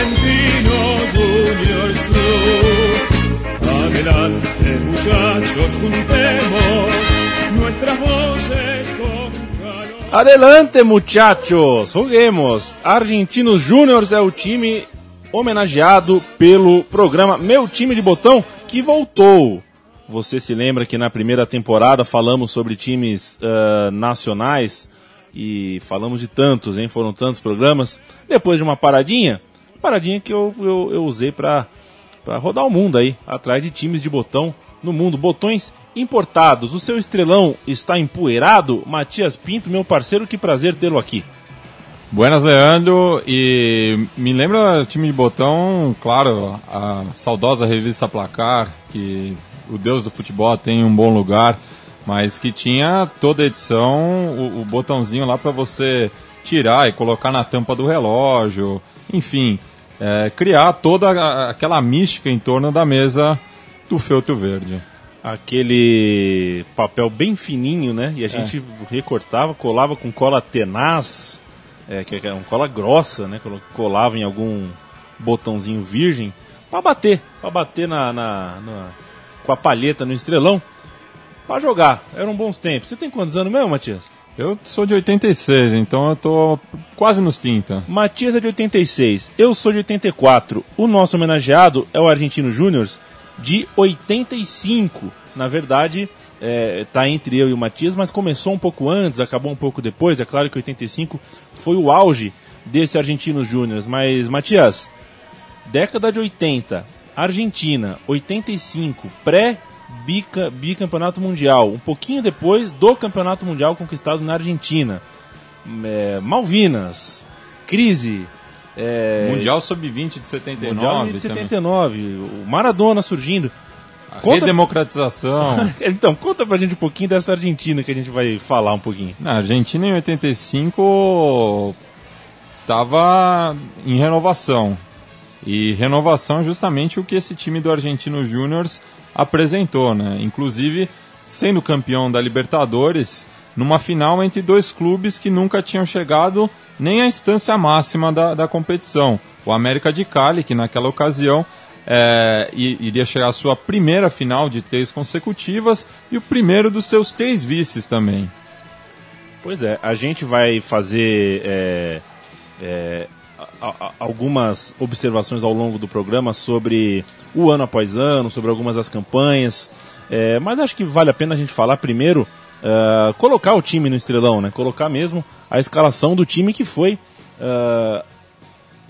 De Argentinos Juniors Club. Adelante muchachos, juntemos nuestras voces con calor. Adelante muchachos, juguemos. Argentinos Júniors é o time homenageado pelo programa Meu Time de Botão que voltou. Você se lembra que na primeira temporada falamos sobre times uh, nacionais e falamos de tantos, hein? Foram tantos programas. Depois de uma paradinha, paradinha que eu, eu, eu usei para rodar o mundo aí, atrás de times de botão no mundo. Botões importados. O seu estrelão está empoeirado? Matias Pinto, meu parceiro, que prazer tê-lo aqui. Buenas, Leandro. E me lembra time de botão, claro, a saudosa revista Placar, que o Deus do Futebol tem um bom lugar, mas que tinha toda edição o, o botãozinho lá para você tirar e colocar na tampa do relógio, enfim, é, criar toda aquela mística em torno da mesa do feltro verde. Aquele papel bem fininho, né? E a é. gente recortava, colava com cola tenaz, é, que é uma cola grossa, né? Colava em algum botãozinho virgem para bater, para bater na, na, na com a palheta no estrelão para jogar. Eram bons tempos. Você tem quantos anos mesmo, Matias? Eu sou de 86, então eu tô quase nos 30. Matias é de 86, eu sou de 84. O nosso homenageado é o Argentino Júnior de 85. Na verdade, é, tá entre eu e o Matias, mas começou um pouco antes, acabou um pouco depois. É claro que 85 foi o auge desse Argentino Júnior. Mas, Matias, década de 80, Argentina, 85, pré bicampeonato mundial, um pouquinho depois do campeonato mundial conquistado na Argentina. É, Malvinas, crise. É, mundial Sub-20 de 79. Mundial de 79, também. o Maradona surgindo. A conta... Redemocratização. então, conta pra gente um pouquinho dessa Argentina que a gente vai falar um pouquinho. Na Argentina em 85 estava em renovação. E renovação é justamente o que esse time do Argentino Júnior apresentou, né? Inclusive sendo campeão da Libertadores numa final entre dois clubes que nunca tinham chegado nem à instância máxima da, da competição. O América de Cali, que naquela ocasião é, iria chegar à sua primeira final de três consecutivas e o primeiro dos seus três vices também. Pois é, a gente vai fazer é, é, algumas observações ao longo do programa sobre o ano após ano, sobre algumas das campanhas. É, mas acho que vale a pena a gente falar primeiro, uh, colocar o time no estrelão, né? Colocar mesmo a escalação do time que foi. Uh,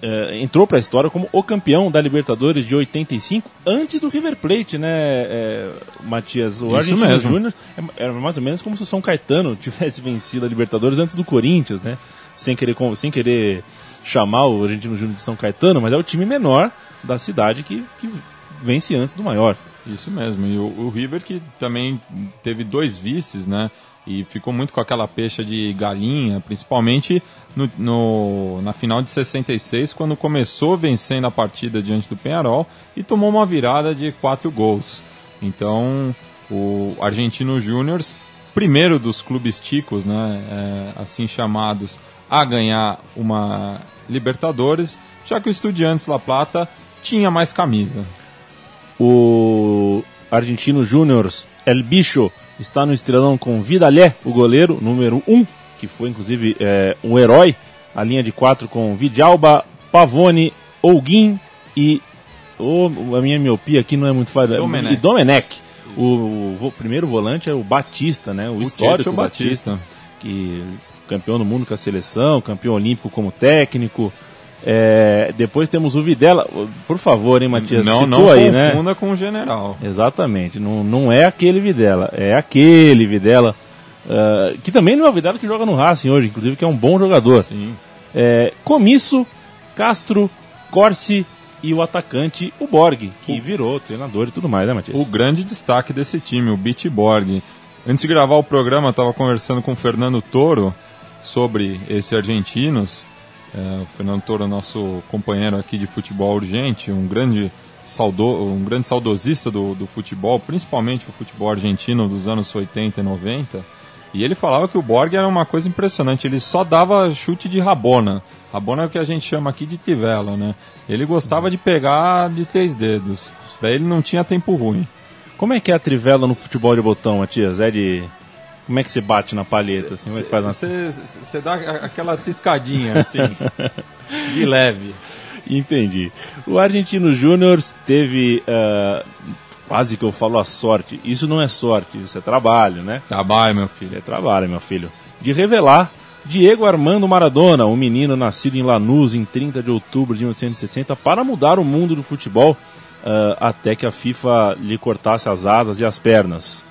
uh, entrou para a história como o campeão da Libertadores de 85, antes do River Plate, né, é, Matias? O Argentino Júnior é, era mais ou menos como se o São Caetano tivesse vencido a Libertadores antes do Corinthians, né? Sem querer, sem querer chamar o Argentino Júnior de São Caetano, mas é o time menor da cidade que, que vence antes do maior. Isso mesmo, e o, o, River que também teve dois vices, né? E ficou muito com aquela pecha de galinha, principalmente no, no, na final de 66, quando começou vencendo a partida diante do Penharol e tomou uma virada de quatro gols. Então, o Argentino Júnior, primeiro dos clubes ticos, né? É, assim chamados, a ganhar uma Libertadores, já que o Estudiantes La Plata tinha mais camisa. O argentino Júnior El Bicho está no estrelão com Vidalé, o goleiro, número 1, um, que foi inclusive é, um herói. A linha de quatro com Vidalba, Pavone, Olguin e. Oh, a minha miopia aqui não é muito fácil. Domenech. E Domenech. O, o, o, primeiro volante é o Batista, né? O, o histórico Batista, Batista, que campeão do mundo com a seleção, campeão olímpico como técnico. É, depois temos o Videla. Por favor, hein, Matias? Não, não aí, né? confunda com o general. Exatamente. Não, não é aquele Videla, é aquele Videla. Uh, que também não é novidade que joga no Racing hoje, inclusive que é um bom jogador. Sim. É, Comisso, Castro, Corsi e o atacante, o Borg, que o... virou treinador e tudo mais, né, Matias? O grande destaque desse time, o Beat Borg. Antes de gravar o programa, eu estava conversando com o Fernando Toro sobre esses argentinos. É, o Fernando Toro, nosso companheiro aqui de futebol urgente, um grande, saudo, um grande saudosista do, do futebol, principalmente o futebol argentino dos anos 80 e 90. E ele falava que o Borg era uma coisa impressionante, ele só dava chute de rabona. Rabona é o que a gente chama aqui de tivela, né? Ele gostava de pegar de três dedos. Daí ele não tinha tempo ruim. Como é que é a trivela no futebol de botão, Matias? É de como é que você bate na palheta? Você assim, é dá aquela tiscadinha assim, de leve. Entendi. O Argentino Júnior teve. Uh, quase que eu falo a sorte. Isso não é sorte, isso é trabalho, né? Trabalho, meu filho. É trabalho, meu filho. De revelar Diego Armando Maradona, um menino nascido em Lanús em 30 de outubro de 1960, para mudar o mundo do futebol uh, até que a FIFA lhe cortasse as asas e as pernas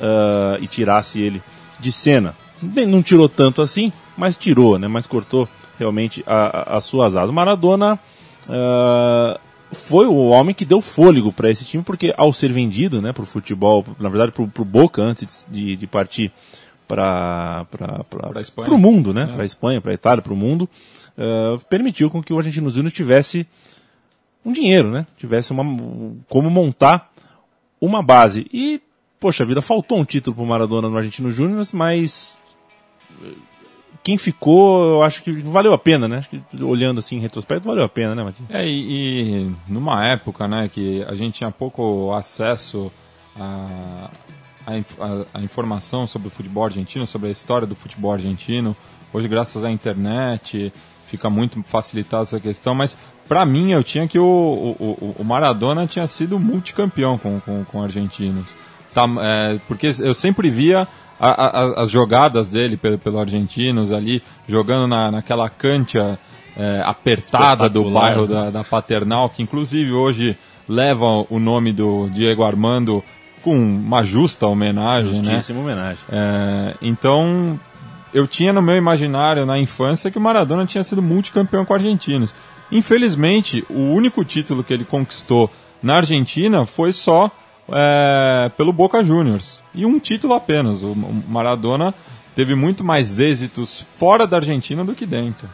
uh, e tirasse ele de cena. Bem, não tirou tanto assim, mas tirou, né? Mas cortou realmente a, a, as suas asas. Maradona uh, foi o homem que deu fôlego para esse time, porque ao ser vendido né, para o futebol, na verdade para o Boca antes de, de partir para o mundo, né? É. Para a Espanha, para a Itália, para o mundo, uh, permitiu com que o Argentino Júnior tivesse um dinheiro, né? Tivesse uma, como montar uma base. E poxa vida, faltou um título pro Maradona no Argentino Júnior, mas eh, quem ficou, eu acho que valeu a pena, né? olhando assim em retrospecto, valeu a pena, né, Matinho? É, e, e, numa época, né, que a gente tinha pouco acesso a, a, a, informação sobre o futebol argentino, sobre a história do futebol argentino. Hoje, graças à internet, fica muito facilitada essa questão, mas para mim eu tinha que o, o, o Maradona tinha sido multicampeão com, com, com argentinos tá, é, porque eu sempre via a, a, as jogadas dele pelo, pelo argentinos ali, jogando na, naquela cancha é, apertada do bairro da, da, Paternal, que inclusive hoje leva o nome do Diego Armando com uma justa homenagem, né? Justíssima né? homenagem. É, então, eu tinha no meu imaginário, na infância, que o Maradona tinha sido multicampeão com argentinos. Infelizmente, o único título que ele conquistou na Argentina foi só é, pelo Boca Juniors. E um título apenas. O Maradona teve muito mais êxitos fora da Argentina do que dentro.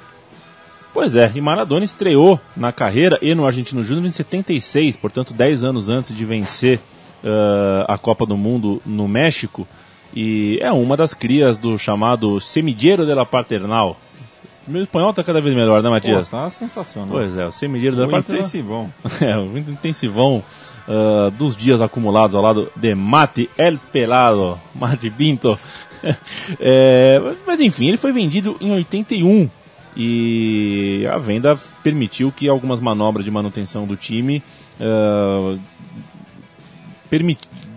Pois é, e Maradona estreou na carreira e no Argentino Júnior em 76, portanto 10 anos antes de vencer uh, a Copa do Mundo no México. E é uma das crias do chamado Semillero de la Paternal. Meu espanhol tá cada vez melhor, né, Matias? Pô, tá sensacional. Pois é, o Semillero de la Paternal. Intensivão. é, o intensivão uh, dos dias acumulados ao lado de Mate El Pelado, Mate Pinto. é, mas enfim, ele foi vendido em 81 e a venda permitiu que algumas manobras de manutenção do time uh,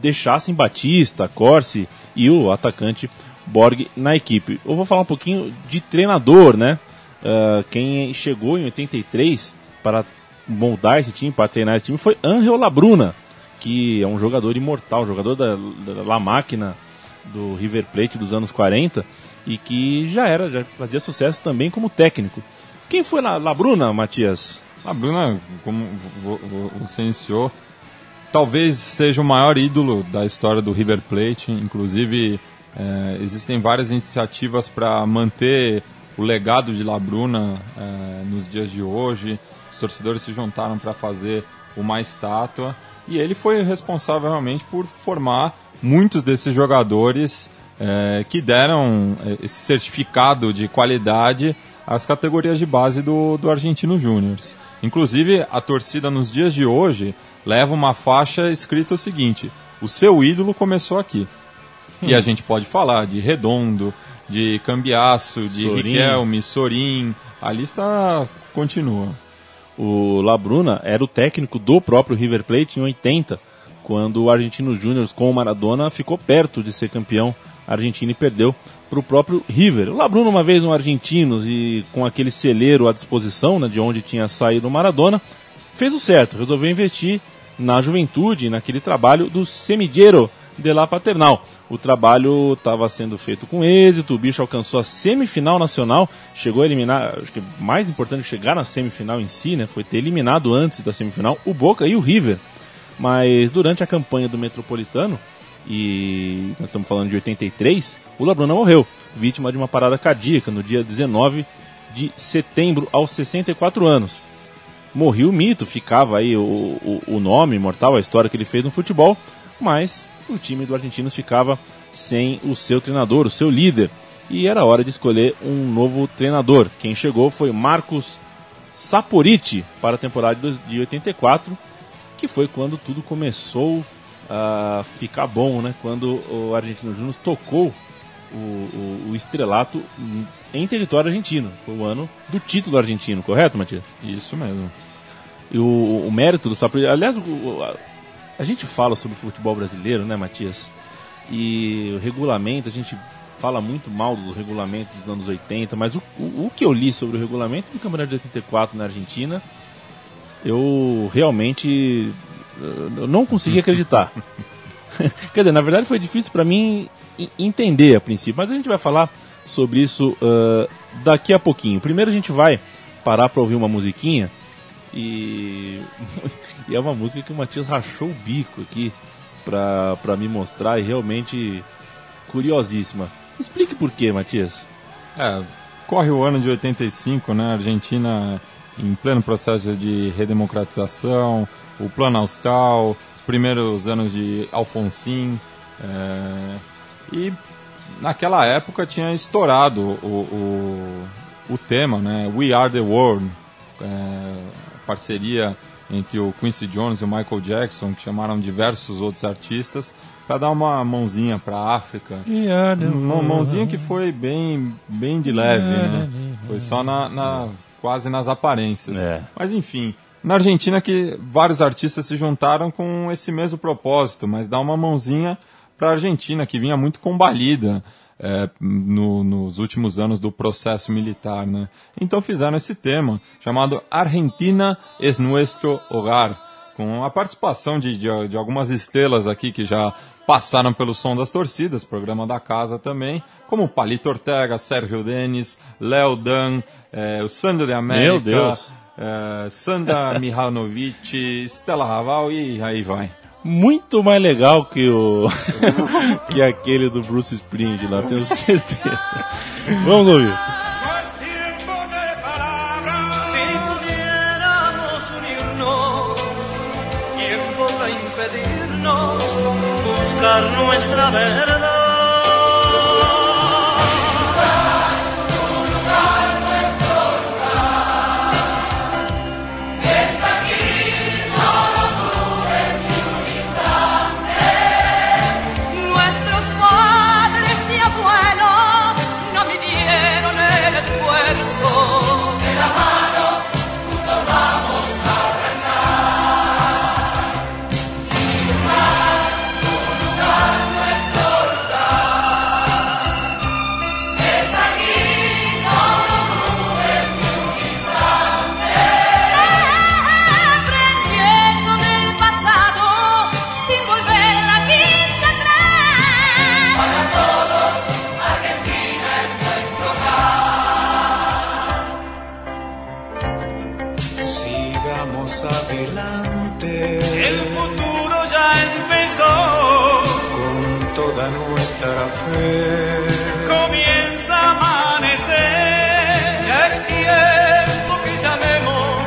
deixassem Batista, Corsi e o atacante Borg na equipe. Eu vou falar um pouquinho de treinador, né? Uh, quem chegou em 83 para moldar esse time, para treinar esse time, foi Angel Labruna, que é um jogador imortal, jogador da, da La Máquina do River Plate dos anos 40 e que já era, já fazia sucesso também como técnico. Quem foi La, Labruna, Matias? Labruna, como você iniciou, talvez seja o maior ídolo da história do River Plate, inclusive é, existem várias iniciativas para manter o legado de Labruna é, nos dias de hoje torcedores se juntaram para fazer uma estátua e ele foi responsável realmente por formar muitos desses jogadores é, que deram é, esse certificado de qualidade às categorias de base do, do Argentino Júnior. Inclusive, a torcida nos dias de hoje leva uma faixa escrita o seguinte: o seu ídolo começou aqui. Hum. E a gente pode falar de Redondo, de Cambiaço, de Sorin. Riquelme, Sorin, a lista continua. O Labruna era o técnico do próprio River Plate em 80, quando o Argentino Júnior com o Maradona ficou perto de ser campeão argentino e perdeu para o próprio River. O Labruna, uma vez no Argentinos e com aquele celeiro à disposição, né, de onde tinha saído o Maradona, fez o certo, resolveu investir na juventude, naquele trabalho do Semillero de La Paternal. O trabalho estava sendo feito com êxito, o bicho alcançou a semifinal nacional, chegou a eliminar, acho que mais importante chegar na semifinal em si, né, foi ter eliminado antes da semifinal o Boca e o River. Mas durante a campanha do Metropolitano, e nós estamos falando de 83, o Labruna morreu, vítima de uma parada cardíaca no dia 19 de setembro, aos 64 anos. Morreu o mito, ficava aí o, o, o nome imortal, a história que ele fez no futebol, mas o time do Argentinos ficava sem o seu treinador, o seu líder. E era hora de escolher um novo treinador. Quem chegou foi Marcos Saporiti para a temporada de 84, que foi quando tudo começou a ficar bom, né? Quando o Argentino Júnior tocou o, o, o, estrelato em território argentino. Foi o ano do título argentino, correto, Matias? Isso mesmo. E o, o mérito do Saporiti... Aliás, a, a gente fala sobre o futebol brasileiro, né, Matias? E o regulamento, a gente fala muito mal do regulamento dos anos 80, mas o, o, o que eu li sobre o regulamento do Campeonato de 84 na Argentina, eu realmente eu não consegui acreditar. Quer dizer, na verdade foi difícil para mim entender a princípio, mas a gente vai falar sobre isso uh, daqui a pouquinho. Primeiro a gente vai parar para ouvir uma musiquinha e, e é uma música que o Matias rachou o bico aqui pra, pra me mostrar e realmente curiosíssima. Explique por quê, Matias. É, corre o ano de 85, né? Argentina em pleno processo de redemocratização, o plano austral, os primeiros anos de Alfonsin. É, e naquela época tinha estourado o, o, o tema, né? We Are the World. É, parceria entre o Quincy Jones e o Michael Jackson, que chamaram diversos outros artistas, para dar uma mãozinha para a África. Uma mãozinha que foi bem, bem de leve, né? Foi só na, na quase nas aparências. É. Mas enfim, na Argentina que vários artistas se juntaram com esse mesmo propósito, mas dar uma mãozinha para a Argentina, que vinha muito combalida é, no, nos últimos anos do processo militar. Né? Então fizeram esse tema, chamado Argentina es nuestro hogar, com a participação de, de, de algumas estrelas aqui que já passaram pelo som das torcidas, programa da casa também, como Palito Ortega, Sérgio Denis, Léo Dan, é, o Sandro de América, Meu Deus. É, Sandra Mihanovic, Stella Raval e aí vai muito mais legal que o que aquele do Bruce Springsteen lá, tenho certeza. Vamos ouvir. nuestra verdad. toda nuestra fe. Comienza a amanecer, ya es tiempo que llamemos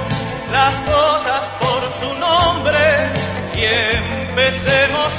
las cosas por su nombre y empecemos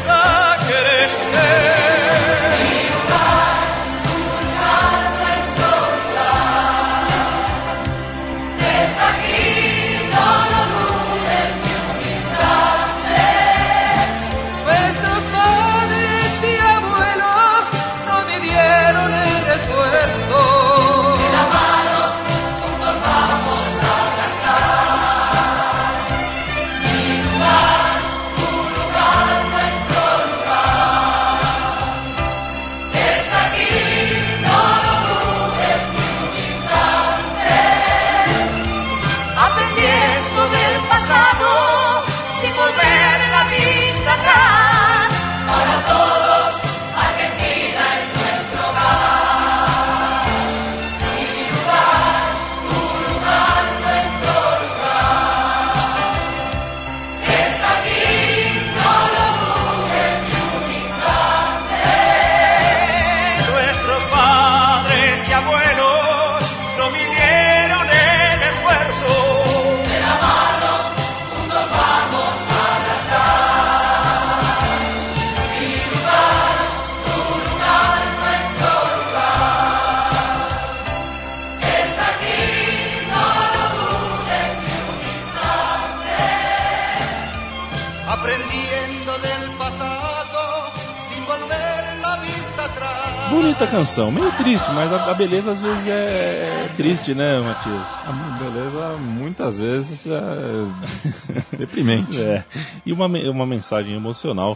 Bonita canção, meio triste, mas a, a beleza às vezes é, é triste, né, Matias? A beleza muitas vezes é deprimente. É. E uma, uma mensagem emocional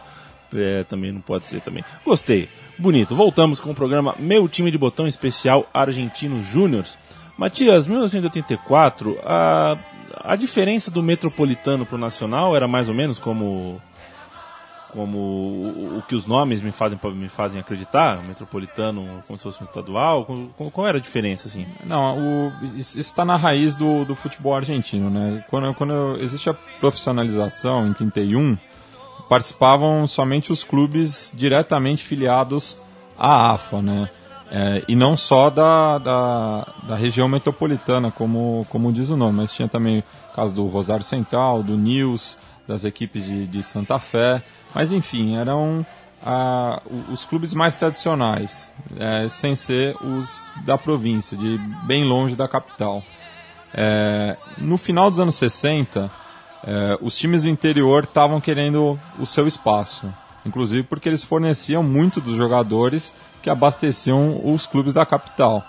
é, também não pode ser também. Gostei. Bonito. Voltamos com o programa Meu Time de Botão Especial Argentino Júniors. Matias, 1984, a, a diferença do Metropolitano para o Nacional era mais ou menos como como o, o, que os nomes me fazem me fazem acreditar, metropolitano como se fosse um estadual, qual, era a diferença assim? Não, o, isso está na raiz do, do futebol argentino, né? Quando, quando existe a profissionalização em 31, participavam somente os clubes diretamente filiados à AFA, né? É, e não só da, da, da, região metropolitana, como, como diz o nome, mas tinha também o caso do Rosário Central, do Nils, das equipes de, de Santa Fé. Mas enfim, eram ah, os clubes mais tradicionais, é, sem ser os da província, de bem longe da capital. É, no final dos anos 60, é, os times do interior estavam querendo o seu espaço, inclusive porque eles forneciam muito dos jogadores que abasteciam os clubes da capital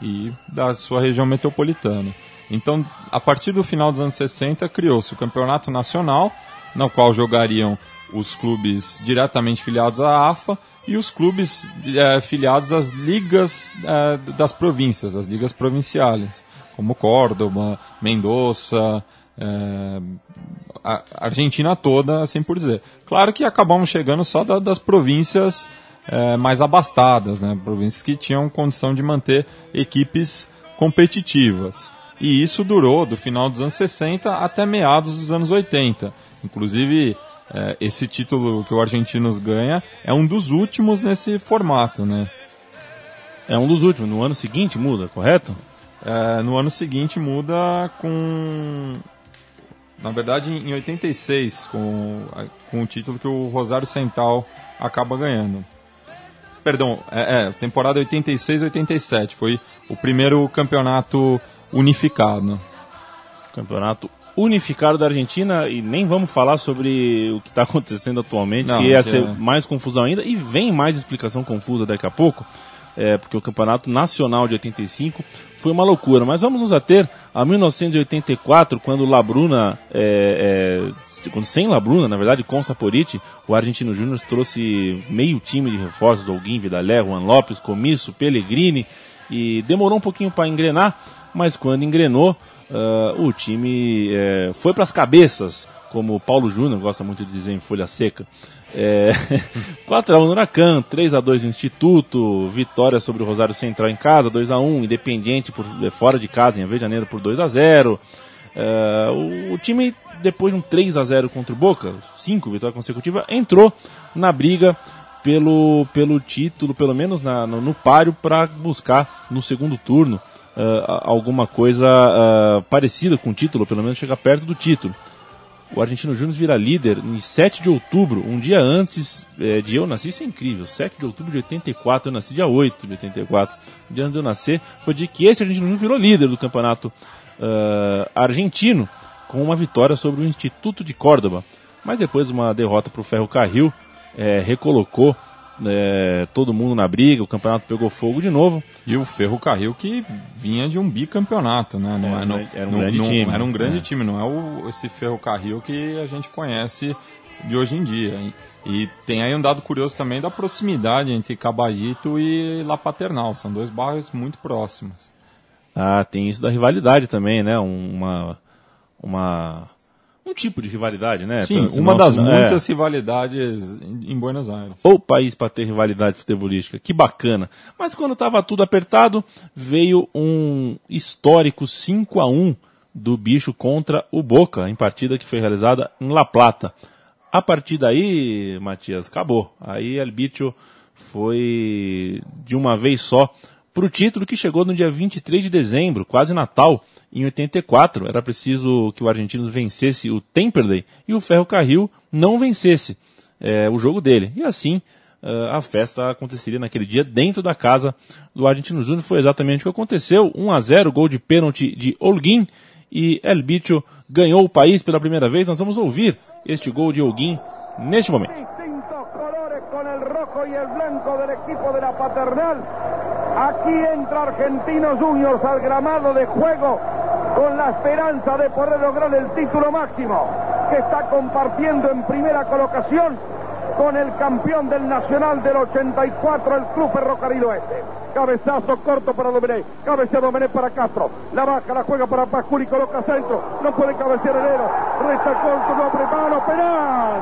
e da sua região metropolitana. Então, a partir do final dos anos 60, criou-se o Campeonato Nacional, no qual jogariam os clubes diretamente filiados à AFA e os clubes é, filiados às ligas é, das províncias, as ligas provinciais, como Córdoba, Mendoza, é, a Argentina toda, assim por dizer. Claro que acabamos chegando só da, das províncias é, mais abastadas, né? províncias que tinham condição de manter equipes competitivas. E isso durou do final dos anos 60 até meados dos anos 80. Inclusive, é, esse título que o Argentinos ganha é um dos últimos nesse formato, né? É um dos últimos. No ano seguinte muda, correto? É, no ano seguinte muda com. Na verdade, em 86, com, com o título que o Rosário Central acaba ganhando. Perdão, é, é temporada 86-87. Foi o primeiro campeonato unificado. Campeonato unificado da Argentina e nem vamos falar sobre o que está acontecendo atualmente, Não, que ia ser é... mais confusão ainda e vem mais explicação confusa daqui a pouco, é, porque o Campeonato Nacional de 85 foi uma loucura. Mas vamos nos ater a 1984, quando Labruna, é, é, quando sem Labruna, na verdade, com Saporiti, o Argentino Júnior trouxe meio time de reforços, Alguim, Vidalé, Juan Lopes, Comisso, Pellegrini, e demorou um pouquinho para engrenar, mas quando engrenou, uh, o time é, foi para as cabeças, como o Paulo Júnior gosta muito de dizer em Folha Seca. É, 4x1 no Huracan, 3x2 no Instituto, vitória sobre o Rosário Central em casa, 2x1, Independiente por, fora de casa em Rio de Janeiro por 2x0. É, o, o, time, depois de um 3x0 contra o Boca, 5 vitórias consecutivas, entrou na briga pelo, pelo título, pelo menos na, no, no páreo, para buscar no segundo turno uh, alguma coisa uh, parecida com o título, pelo menos chegar perto do título. O Argentino Júnior vira líder em 7 de outubro, um dia antes é, de eu nascer, isso é incrível. 7 de outubro de 84, eu nasci dia 8 de 84. Um dia antes de eu nascer, foi de que esse Argentino Júnior virou líder do campeonato uh, argentino, com uma vitória sobre o Instituto de Córdoba. Mas depois de uma derrota para o Ferro Carril, é, recolocou é, todo mundo na briga, o campeonato pegou fogo de novo. E o Ferro Carril que vinha de um bicampeonato, né? Não é, não, era um não, grande não, time. Era um grande é. time, não é o, esse Ferro Carril que a gente conhece de hoje em dia. E, tem aí um dado curioso também da proximidade entre Caballito e La Paternal. São dois bairros muito próximos. Ah, tem isso da rivalidade também, né? Uma, uma um tipo de rivalidade, né? Sim, uma das muitas é. rivalidades em Buenos Aires. O país para ter rivalidade futebolística, que bacana. Mas quando estava tudo apertado, veio um histórico 5 a 1 do bicho contra o Boca, em partida que foi realizada em La Plata. A partir daí, Matias, acabou. Aí El Bicho foi de uma vez só para o título que chegou no dia 23 de dezembro, quase Natal em 84, era preciso que o argentino vencesse o Temperley e o Ferro Carril não vencesse é, o jogo dele. E assim uh, a festa aconteceria naquele dia dentro da casa do Argentino Júnior. Foi exatamente o que aconteceu. 1 a 0 gol de pênalti de Olguin e El Bicho ganhou o país pela primeira vez. Nós vamos ouvir este gol de Olguin neste momento. Aquí entra Juniors al gramado de juego con la esperanza de poder lograr el título máximo que está compartiendo en primera colocación con el campeón del Nacional del 84, el Club Ferrocarril Oeste. Cabezazo corto para Domené. Cabecea Domené para Castro. La baja, la juega para Pascuri, coloca centro. No puede cabecear el Ero. Resta corto, no prepara. Penal.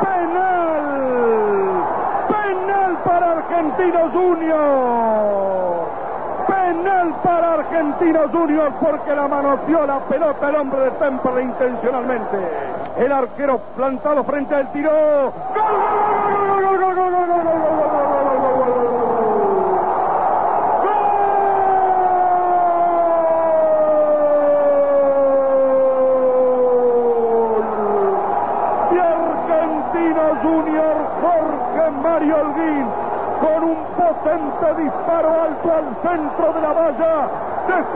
Penal. Penal para Argentinos Juniors. Para Argentinos Juniors porque la manoseó la pelota el hombre de Temple intencionalmente. El arquero plantado frente al tiro. ¡Gol,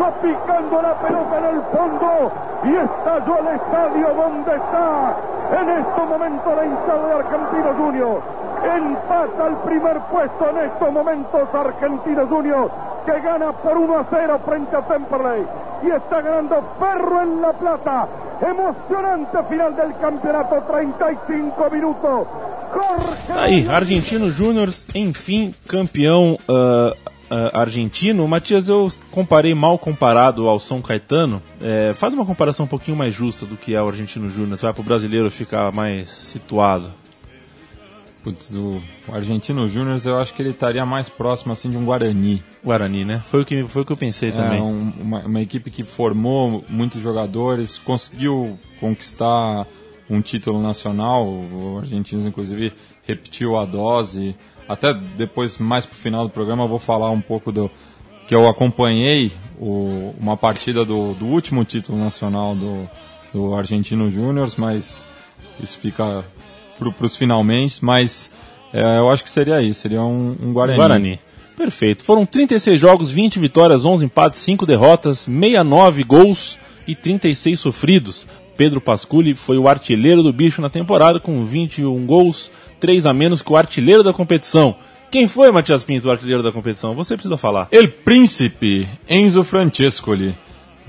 dejó picando la pelota en el fondo y estalló el estadio donde está. En este momento la hinchada de Argentino Junior. Empata el primer puesto en estos momentos Argentino Junior que gana por 1 a 0 frente a Temperley. Y está ganando Ferro en La Plata. Emocionante final del campeonato 35 minutos. Jorge aí, Argentino Júnior, enfim, campeão ah, ah, argentino. Matias, eu comparei mal comparado ao São Caetano. É, faz uma comparação um pouquinho mais justa do que é o Argentino Júnior, vai para o brasileiro ficar mais situado. Putz, o, o Argentino Júnior eu acho que ele estaria mais próximo assim de um Guarani. Guarani, né? Foi o que, foi o que eu pensei É também. um- uma, uma equipe que formou muitos jogadores, conseguiu conquistar um título nacional. O Argentinos, inclusive, repetiu a dose. Até depois, mais pro final do programa, eu vou falar um pouco do que eu acompanhei o- uma partida do, do último título nacional do, do Argentino Júnior, mas isso fica para os finalmente. Mas é, eu acho que seria isso, seria um, um Guarani. Guarani. Perfeito. Foram 36 jogos, 20 vitórias, 11 empates, 5 derrotas, 69 gols e 36 sofridos. Pedro Pasculi foi o artilheiro do bicho na temporada com 21 gols, 3 a menos que o artilheiro da competição. Quem foi, Matias Pinto, o artilheiro da competição? Você precisa falar. El Príncipe, Enzo Francescoli,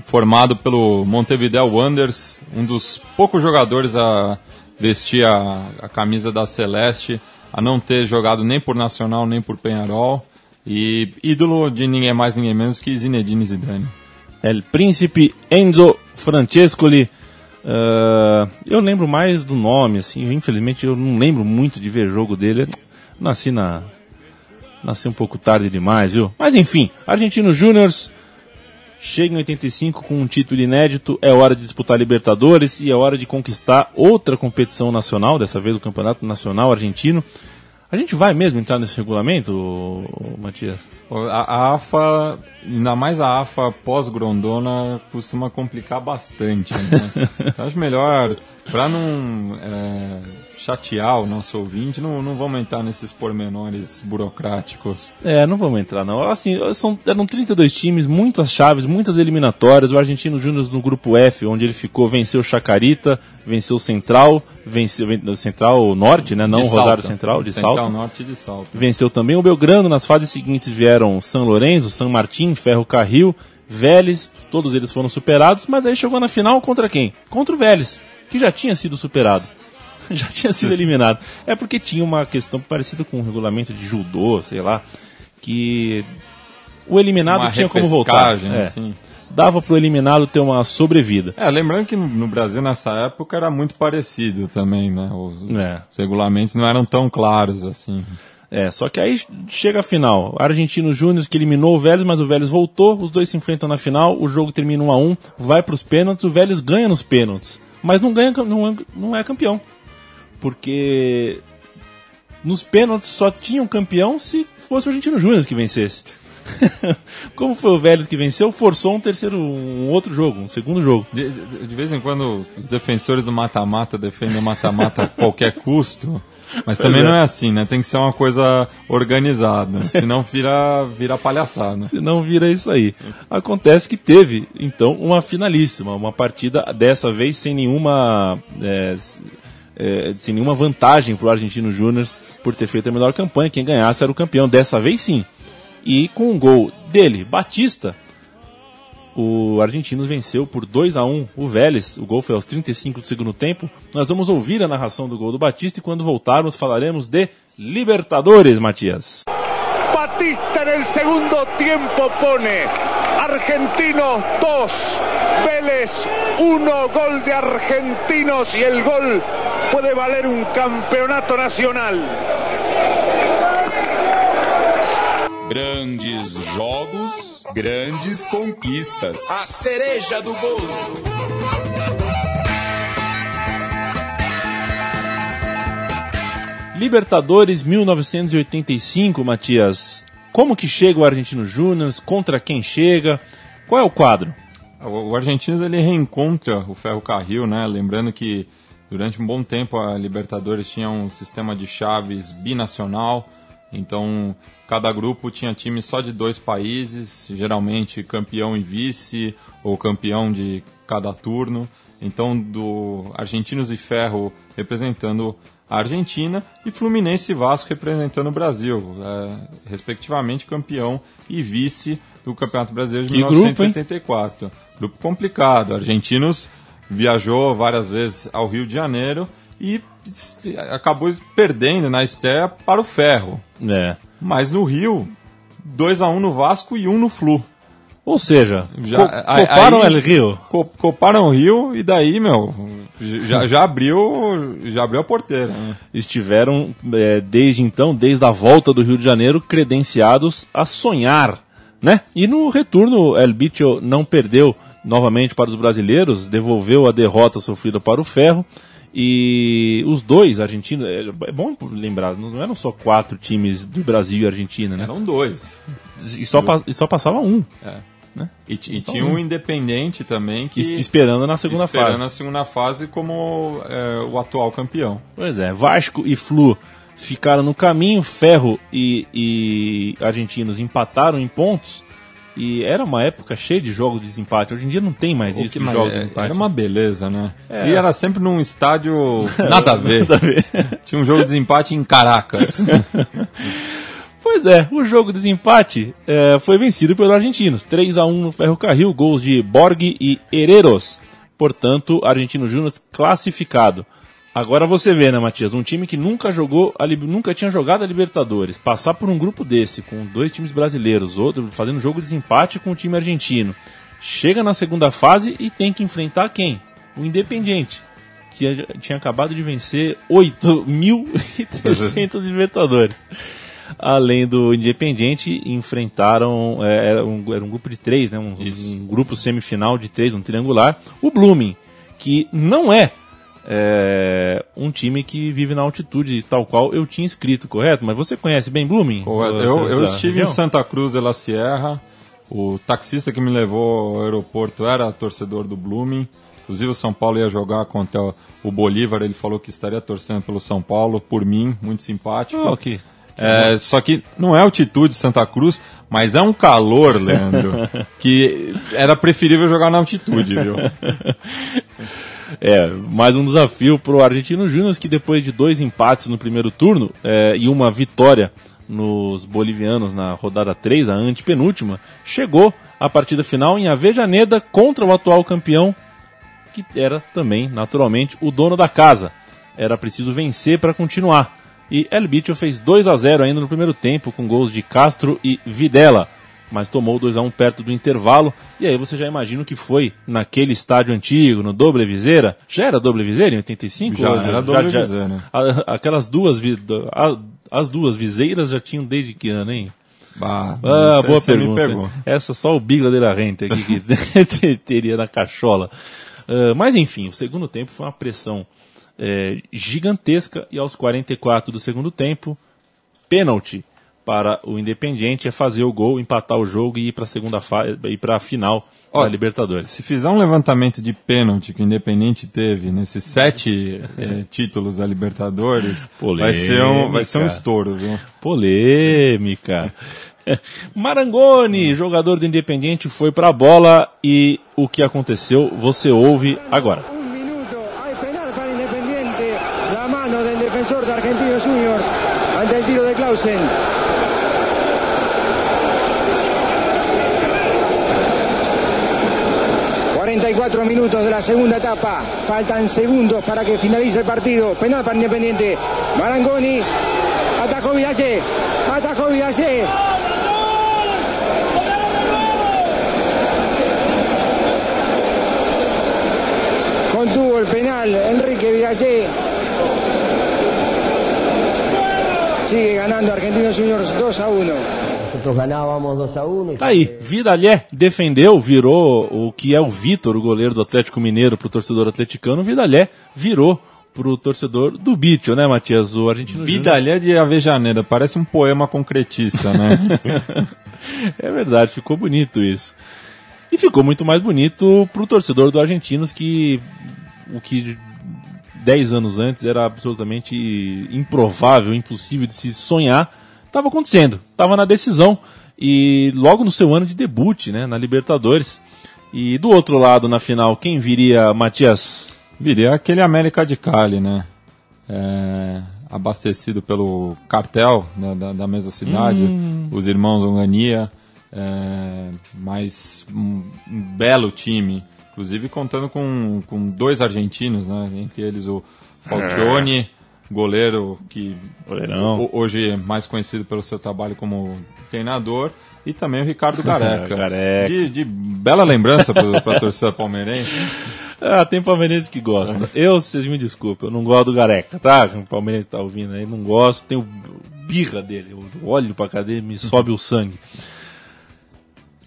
formado pelo Montevideo Wanderers, um dos poucos jogadores a vestir a, a camisa da Celeste, a não ter jogado nem por Nacional nem por Penharol, e ídolo de ninguém mais ninguém menos que Zinedine Zidane. El Príncipe Enzo Francescoli. Ah, eu lembro mais do nome, assim. Infelizmente eu não lembro muito de ver jogo dele. Nasci na. Nasci um pouco tarde demais, viu? Mas enfim, Argentinos Júniors chega em 85 com um título inédito. É hora de disputar Libertadores e é hora de conquistar outra competição nacional, dessa vez o Campeonato Nacional Argentino. A gente vai mesmo entrar nesse regulamento, Matias? A, AFA, ainda mais a AFA pós-Grondona, costuma complicar bastante. Né? Então, acho melhor, para não é, chatear o nosso ouvinte, não, não vamos entrar nesses pormenores burocráticos. É, não vamos entrar não. Assim, são, eram 32 times, muitas chaves, muitas eliminatórias. O Argentino Júnior no grupo F, onde ele ficou, venceu o Chacarita, venceu o Central, venceu o Central Norte, né? Não o Rosário. Central, de Central Salto. Norte de Salto. Venceu também o Belgrano. Nas fases seguintes vieram São Lourenço, São Martim, Ferro Carril, Vélez. Todos eles foram superados, mas aí chegou na final contra quem? Contra o Vélez, que já tinha sido superado. já tinha sido eliminado. É porque tinha uma questão parecida com o regulamento de judô, sei lá, que o eliminado Uma tinha como voltar. É. assim. Dava pro eliminado ter uma sobrevida. É, lembrando que no, no Brasil nessa época era muito parecido também, né? Os, É. os regulamentos não eram tão claros assim. É, só que aí chega a final. Argentino Júnior que eliminou o Vélez, mas o Vélez voltou, os dois se enfrentam na final, o jogo termina 1 a 1 vai para os pênaltis, o Vélez ganha nos pênaltis, mas não ganha não é, não é campeão. Porque nos pênaltis só tinha um campeão se fosse o Argentino Júnior que vencesse. Como foi o Vélez que venceu, forçou um terceiro, um outro jogo, um segundo jogo. De, de- de vez em quando os defensores do mata-mata defendem o mata-mata a qualquer custo. Mas também é. não é assim, né? Tem que ser uma coisa organizada. Senão vira, vira palhaçada. Se não vira isso aí. Acontece que teve, então, uma finalíssima, uma partida dessa vez sem nenhuma. é, é, sem nenhuma vantagem para o Argentino Júnior por ter feito a melhor campanha. Quem ganhasse era o campeão, dessa vez sim. E com um gol dele, Batista, o Argentinos venceu por 2 a 1 o Vélez. O gol foi aos 35 do segundo tempo. Nós vamos ouvir a narração do gol do Batista e quando voltarmos falaremos de Libertadores, Matias. Batista el segundo tiempo pone Argentinos 2, Vélez 1, gol de Argentinos y el gol puede valer un campeonato nacional. Grandes jogos, grandes conquistas. A cereja do bolo. Libertadores 1985, Matias. Como que chega o Argentino Júnior? Contra quem chega? Qual é o quadro? O, o Argentinos ele reencontra o Ferro Carril, né? Lembrando que durante um bom tempo a Libertadores tinha um sistema de chaves binacional, então cada grupo tinha time só de dois países, geralmente campeão e vice ou campeão de cada turno. Então do Argentinos e Ferro representando a Argentina e Fluminense e Vasco representando o Brasil, é, respectivamente campeão e vice do Campeonato Brasileiro de Que grupo, 1974. Grupo, complicado. Argentinos viajou várias vezes ao Rio de Janeiro e acabou perdendo na estreia para o Ferro. É. Mas no Rio, 2 a 1 no Vasco e 1 no Flu. Ou seja, Já- co aí- coparam aí- El Rio. Co- Coparam o Rio e daí, meu, já, já abriu já abriu a porteira. né? estiveram é, desde então, desde a volta do Rio de Janeiro, credenciados a sonhar, né? E no retorno, El Bicho não perdeu novamente para os brasileiros, devolveu a derrota sofrida para o Ferro. E os dois, argentinos, é é bom lembrar, não eram só quatro times do Brasil e Argentina, né? Eram dois. E só, e só passava um, É. né? E, e tinha um. independente também que Es- Esperando na segunda esperando fase. a segunda fase como é, o atual campeão. Pois é, Vasco e Flu ficaram no caminho, Ferro e, e Argentinos empataram em pontos. E era uma época cheia de jogos de desempate. Hoje em dia não tem mais O isso que de jogos de é- desempate. era uma beleza, né? É. E era sempre num estádio nada a ver. Nada a ver. Tinha um jogo de desempate em Caracas. Pois é, o jogo de desempate é, foi vencido pelos argentinos. 3 a 1 no Ferro Carril, gols de Borg e Herreros. Portanto, Argentino Júnior classificado. Agora você vê, né, Matias? Um time que nunca jogou, a nunca tinha jogado a Libertadores, passar por um grupo desse, com dois times brasileiros, outro fazendo jogo de desempate com o time argentino. Chega na segunda fase e tem que enfrentar quem? O Independiente, que tinha acabado de vencer 8.300 Libertadores. Além do Independiente, enfrentaram. é, era, um, era um grupo de três, né? Um, um grupo semifinal de três, um triangular. O Blooming, que não é, é, um time que vive na altitude, tal qual eu tinha escrito, correto? Mas você conhece bem Blooming? Pô, eu, eu estive em região? Santa Cruz de la Sierra. O taxista que me levou ao aeroporto era torcedor do Blooming. Inclusive o São Paulo ia jogar contra o- Bolívar. Ele falou que estaria torcendo pelo São Paulo, por mim, muito simpático. Oh, que- É, só que não é altitude de Santa Cruz, mas é um calor, Leandro, que era preferível jogar na altitude, viu? É, mais um desafio pro Argentino Júnior, que depois de dois empates no primeiro turno é, e uma vitória nos bolivianos na rodada 3, a antepenúltima, chegou à partida final em Avejaneda contra o atual campeão, que era também, naturalmente, o dono da casa. Era preciso vencer para continuar. E El Bicho fez 2 a 0 ainda no primeiro tempo, com gols de Castro e Videla. Mas tomou 2 a 1 perto do intervalo. E aí você já imagina o que foi naquele estádio antigo, no Doble Viseira. Já era Doble Viseira em 85? Já Ou era Doble Viseira. A- aquelas duas, as duas viseiras já tinham desde que ano, hein? Bah, Ah, boa pergunta. Essa só o Bigla de la Rente aqui que teria na cachola. Ah, mas enfim, o segundo tempo foi uma pressão eh, gigantesca e aos 44 do segundo tempo, pênalti para o Independiente é fazer o gol, empatar o jogo e ir para a segunda fase, ir para a final da Olha, Libertadores. Se fizer um levantamento de pênalti que o Independente teve nesses sete eh, títulos da Libertadores, vai ser, um, vai ser um Polêmica. estouro, viu? Polêmica. Marangoni, jogador do Independiente, foi para a bola e o que aconteceu você ouve agora. Un minuto, hay penal para Independiente. del tiro de Clausen. ...44 minutos de la segunda etapa... ...faltan segundos para que finalice el partido... ...penal para Independiente... ...Marangoni... ...atacó Villalle... ...atacó Villalle... Contuvo el penal Enrique Villalle... Sigue ganando Argentinos Juniors 2 a 1. Nosotros ganábamos 2 a 1. Tá aí, Vidalé defendeu, virou o que é o Vitor, o goleiro do Atlético Mineiro, pro torcedor atleticano. Vidalé virou pro torcedor do Bicho, né, Matias? O argentino. Vidalé de Avejaneira, parece um poema concretista, né? é verdade, ficou bonito isso. E ficou muito mais bonito pro torcedor do Argentinos que o que 10 anos antes era absolutamente improvável, impossível de se sonhar, estava acontecendo, estava na decisão e logo no seu ano de debut, né, na Libertadores. E do outro lado, na final, quem viria, Matias? Viria aquele América de Cali, né? É, abastecido pelo cartel né, da, da mesma cidade, Hum. os irmãos Ongania, é, mais um, um belo time, inclusive contando com, com dois argentinos, né? Entre eles o Falcione, goleiro que Goleirão. ho- hoje é mais conhecido pelo seu trabalho como treinador, e também o Ricardo Gareca. Gareca. De, de bela lembrança para a torcida palmeirense. Ah, tem palmeirense que gosta. Eu, vocês me desculpem, eu não gosto do Gareca, tá? O palmeirense tá ouvindo aí, não gosto, tenho birra dele. Eu olho pra cadeia e me sobe o sangue.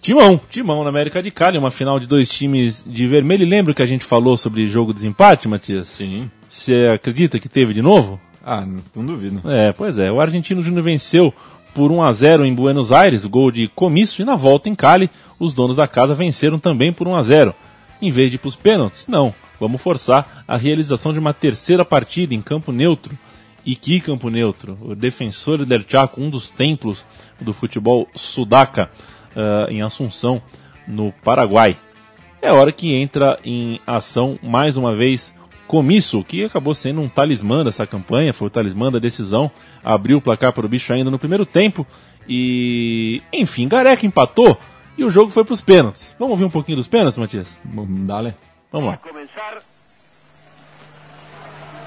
Timão, Timão na América de Cali, uma final de dois times de vermelho. E lembra que a gente falou sobre jogo de desempate, Matias? Sim. Você acredita que teve de novo? Ah, não duvido. É, pois é. O Argentino Júnior venceu por 1 a 0 em Buenos Aires, gol de comício, e na volta em Cali, os donos da casa venceram também por 1 a 0. Em vez de ir para os pênaltis, não. Vamos forçar a realização de uma terceira partida em campo neutro. E que campo neutro? O Defensor del Chaco, um dos templos do futebol sudaca, ah, em Assunção, no Paraguai. É hora que entra em ação mais uma vez Comisso, que acabou sendo um talismã dessa campanha, foi o talismã da decisão, abriu o placar para o bicho ainda no primeiro tempo e, enfim, Gareca empatou e o jogo foi para os pênaltis. Vamos ouvir um pouquinho dos pênaltis, Matias? Dale. Vamos lá. comenzar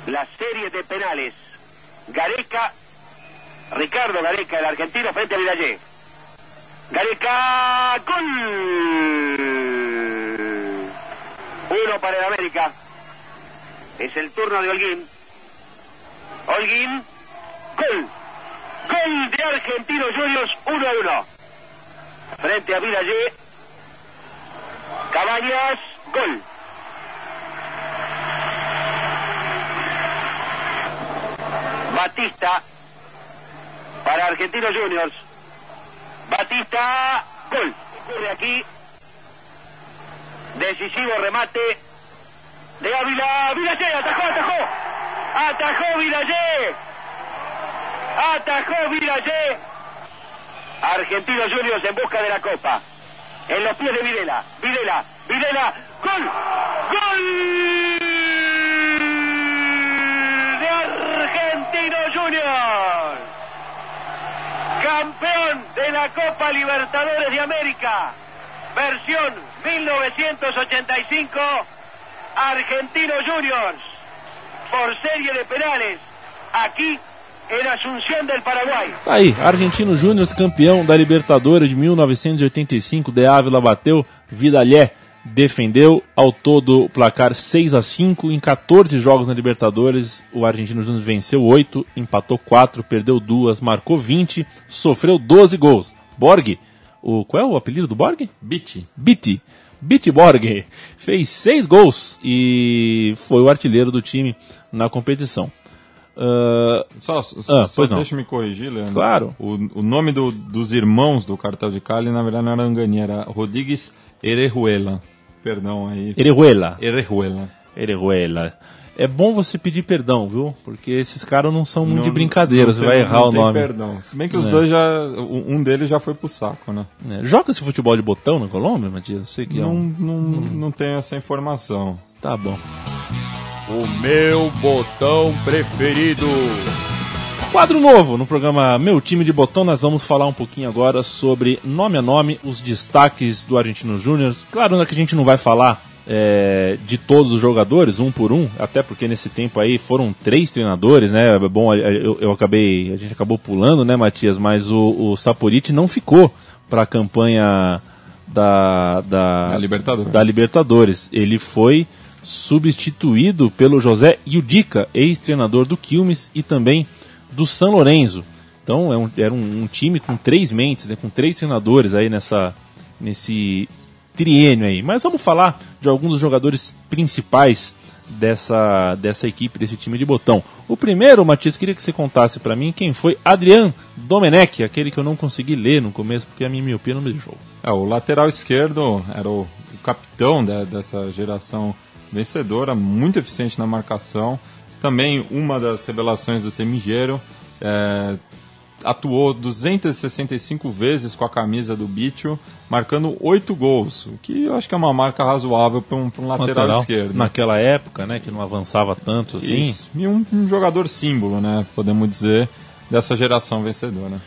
la serie de penales. Gareca, Ricardo Gareca, el argentino, frente a Vidallé. Gareca, gol. Uno para el América. Es el turno de Holguín. Holguín, gol. Gol de Argentinos Juniors, 1 a 1. Frente a Vidallé. Cabañas, gol. Batista para Argentinos Juniors. Batista, gol. Ocurre aquí. Decisivo remate de Ávila. Vidallé, atajó, atajó. Atajó Vidallé. Atajó Vidallé. Argentinos Juniors en busca de la copa. En los pies de Videla. Videla, Videla. Gol. Gol de Argentinos Juniors. Campeón de la Copa Libertadores de América. Versión 1985. Argentinos Juniors. Por serie de penales. Aquí en Asunción del Paraguay. Tá aí, Argentino Júnior, campeão da Libertadores de 1985, De Ávila bateu, Vidalé defendeu, ao todo placar 6 a 5 em 14 jogos na Libertadores, o Argentino Júnior venceu 8, empatou 4, perdeu 2, marcou 20, sofreu 12 gols. Borg, o, qual é o apelido do Borg? Biti. Biti. Biti Borg fez 6 gols e foi o artilheiro do time na competição. Ah, Só, só, Ah, só deixa me corrigir, Leandro. Claro. O, o nome do- dos irmãos do cartel de Cali, na verdade, não era Angani, era Rodrigues Erejuela. Perdão aí. Erejuela. Erejuela. Erejuela. É bom você pedir perdão, viu? Porque esses caras não são muito Não- de brincadeira, não você tem- vai não errar o tem nome. Perdão. Se bem que os É. dois já. Um deles já foi pro saco, né? É, Joga esse futebol de botão na Colômbia, Matias? Eu sei que é Não, um... não, não tenho essa informação. Tá bom. O meu botão preferido. Quadro novo no programa Meu Time de Botão. Nós vamos falar um pouquinho agora sobre nome a nome os destaques do Argentino Júnior. Claro né, que a gente não vai falar é, de todos os jogadores, um por um, até porque nesse tempo aí foram três treinadores, né? Bom, eu, eu acabei, a gente acabou pulando, né, Matias? Mas o, o Saporiti não ficou para a campanha da, da, Da Libertadores. da Libertadores. Ele foi substituído pelo José Yudica, ex-treinador do Quilmes e também do San Lorenzo. Então é um- era um, um time com três mentes, né, com três treinadores aí nessa, nesse triênio aí. Mas vamos falar de alguns dos jogadores principais dessa, dessa equipe, desse time de botão. O primeiro, Matias, queria que você contasse para mim quem foi Adrian Domenech, aquele que eu não consegui ler no começo porque a minha miopia não me deixou. É, o lateral esquerdo era o, o capitão de- dessa geração vencedora, muito eficiente na marcação. Também uma das revelações do Semigero. É, atuou 265 vezes com a camisa do Bicho, marcando 8 gols, o que eu acho que é uma marca razoável para um, pra um lateral, esquerdo. Naquela época, né, que não avançava tanto assim. Isso. E um, um jogador símbolo, né, podemos dizer, dessa geração vencedora.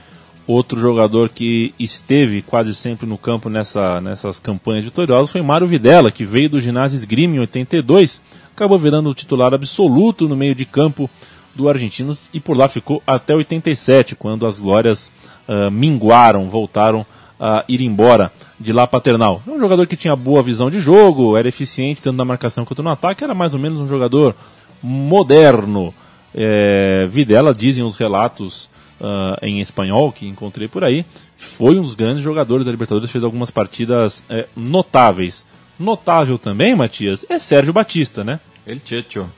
Outro jogador que esteve quase sempre no campo nessa, nessas campanhas vitoriosas foi Mário Videla, que veio do ginásio Esgrima em 82, acabou virando o titular absoluto no meio de campo do Argentinos e por lá ficou até 87, quando as glórias ah, minguaram, voltaram a ir embora de lá paternal. Um jogador que tinha boa visão de jogo, era eficiente tanto na marcação quanto no ataque, era mais ou menos um jogador moderno. É, Videla, dizem os relatos ah, em espanhol que encontrei por aí, foi um dos grandes jogadores da Libertadores, fez algumas partidas é, notáveis. Notável também, Matias, é Sérgio Batista, né? Ele Checho.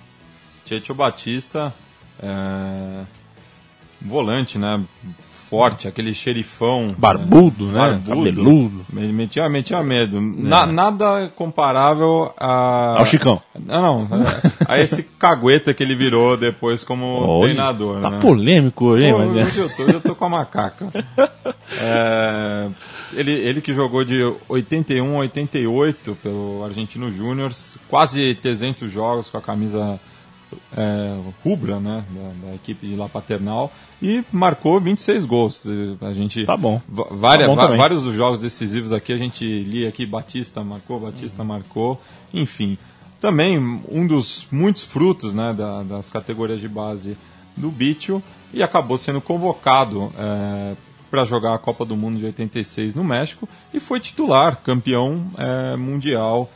Checho Batista, volante, né? Forte, aquele xerifão. Barbudo, né? Barbudo. Cabeludo. Me- Metia, metia medo. Na- nada comparável a. Ao Chicão. Não, não. é, A esse cagueta que ele virou depois como Olha, treinador. Tá né? polêmico hoje, hein, Pô, mas é. Hoje eu tô, eu tô com a macaca. É, ele, ele que jogou de 81 a 88 pelo Argentino Júnior, quase 300 jogos com a camisa é, rubra né, da, da equipe de La Paternal e marcou 26 gols. A gente, Tá bom. várias- Tá bom vários dos jogos decisivos aqui a gente lia aqui, Batista marcou, Batista Uhum. marcou, enfim. Também um dos muitos frutos né, da- das categorias de base do Bicho e acabou sendo convocado para jogar a Copa do Mundo de 86 no México e foi titular, campeão é, mundial